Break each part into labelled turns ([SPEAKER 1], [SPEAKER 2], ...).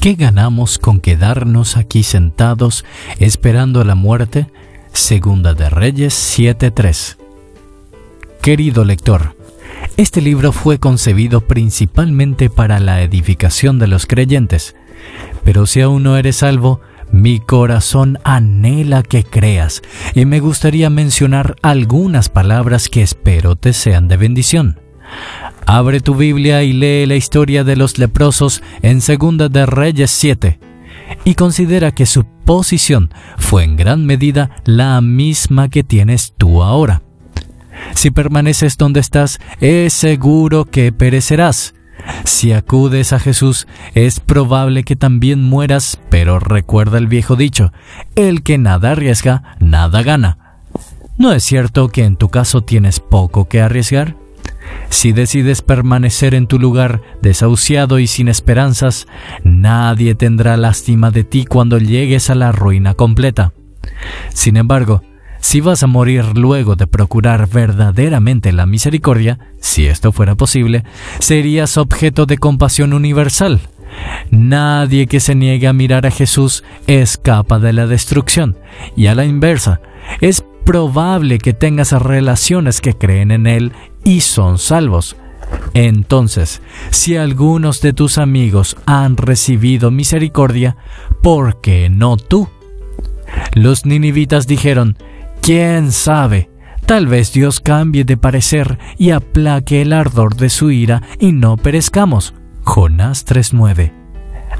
[SPEAKER 1] ¿Qué ganamos con quedarnos aquí sentados esperando la muerte? Segunda de Reyes 7:3. Querido lector, este libro fue concebido principalmente para la edificación de los creyentes, pero si aún no eres salvo, mi corazón anhela que creas y me gustaría mencionar algunas palabras que espero te sean de bendición. Abre tu Biblia y lee la historia de los leprosos en Segunda de Reyes 7 y considera que su posición fue en gran medida la misma que tienes tú ahora. Si permaneces donde estás, es seguro que perecerás. Si acudes a Jesús, es probable que también mueras, pero recuerda el viejo dicho, el que nada arriesga, nada gana. ¿No es cierto que en tu caso tienes poco que arriesgar? Si decides permanecer en tu lugar desahuciado y sin esperanzas, nadie tendrá lástima de ti cuando llegues a la ruina completa. Sin embargo, si vas a morir luego de procurar verdaderamente la misericordia, si esto fuera posible, serías objeto de compasión universal. Nadie que se niegue a mirar a Jesús escapa de la destrucción, y a la inversa, es probable que tengas relaciones que creen en Él y son salvos. Entonces, si algunos de tus amigos han recibido misericordia, ¿por qué no tú? Los ninivitas dijeron, ¿quién sabe? Tal vez Dios cambie de parecer y aplaque el ardor de su ira y no perezcamos. Jonás 3:9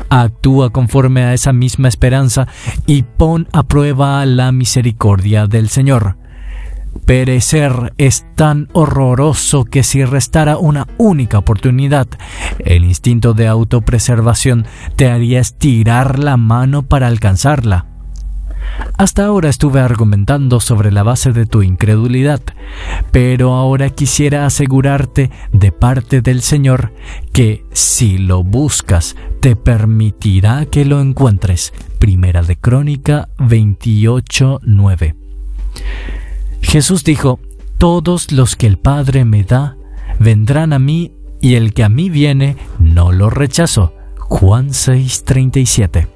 [SPEAKER 1] Actúa conforme a esa misma esperanza y pon a prueba la misericordia del Señor. Perecer es tan horroroso que si restara una única oportunidad, el instinto de autopreservación te haría estirar la mano para alcanzarla. Hasta ahora estuve argumentando sobre la base de tu incredulidad, pero ahora quisiera asegurarte de parte del Señor que si lo buscas te permitirá que lo encuentres. Primera de Crónica 28:9. Jesús dijo, Todos los que el Padre me da, vendrán a mí, y el que a mí viene, no lo rechazo. Juan 6:37.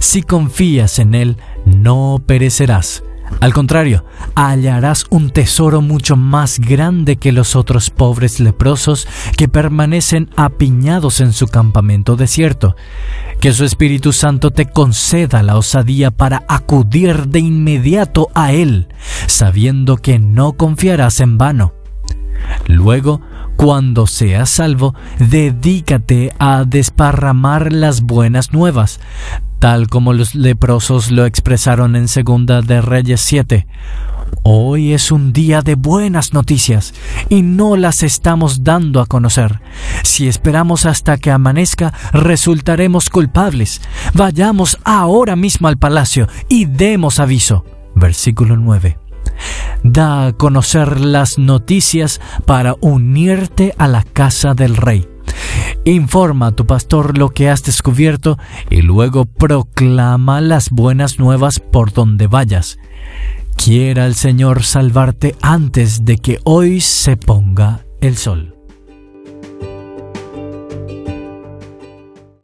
[SPEAKER 1] Si confías en Él, no perecerás. Al contrario, hallarás un tesoro mucho más grande que los otros pobres leprosos que permanecen apiñados en su campamento desierto. Que su Espíritu Santo te conceda la osadía para acudir de inmediato a Él, sabiendo que no confiarás en vano. Luego, cuando seas salvo, dedícate a desparramar las buenas nuevas, tal como los leprosos lo expresaron en Segunda de Reyes 7. Hoy es un día de buenas noticias y no las estamos dando a conocer. Si esperamos hasta que amanezca, resultaremos culpables. Vayamos ahora mismo al palacio y demos aviso. Versículo 9. Da a conocer las noticias para unirte a la casa del rey. Informa a tu pastor lo que has descubierto y luego proclama las buenas nuevas por donde vayas. Quiera el Señor salvarte antes de que hoy se ponga el sol.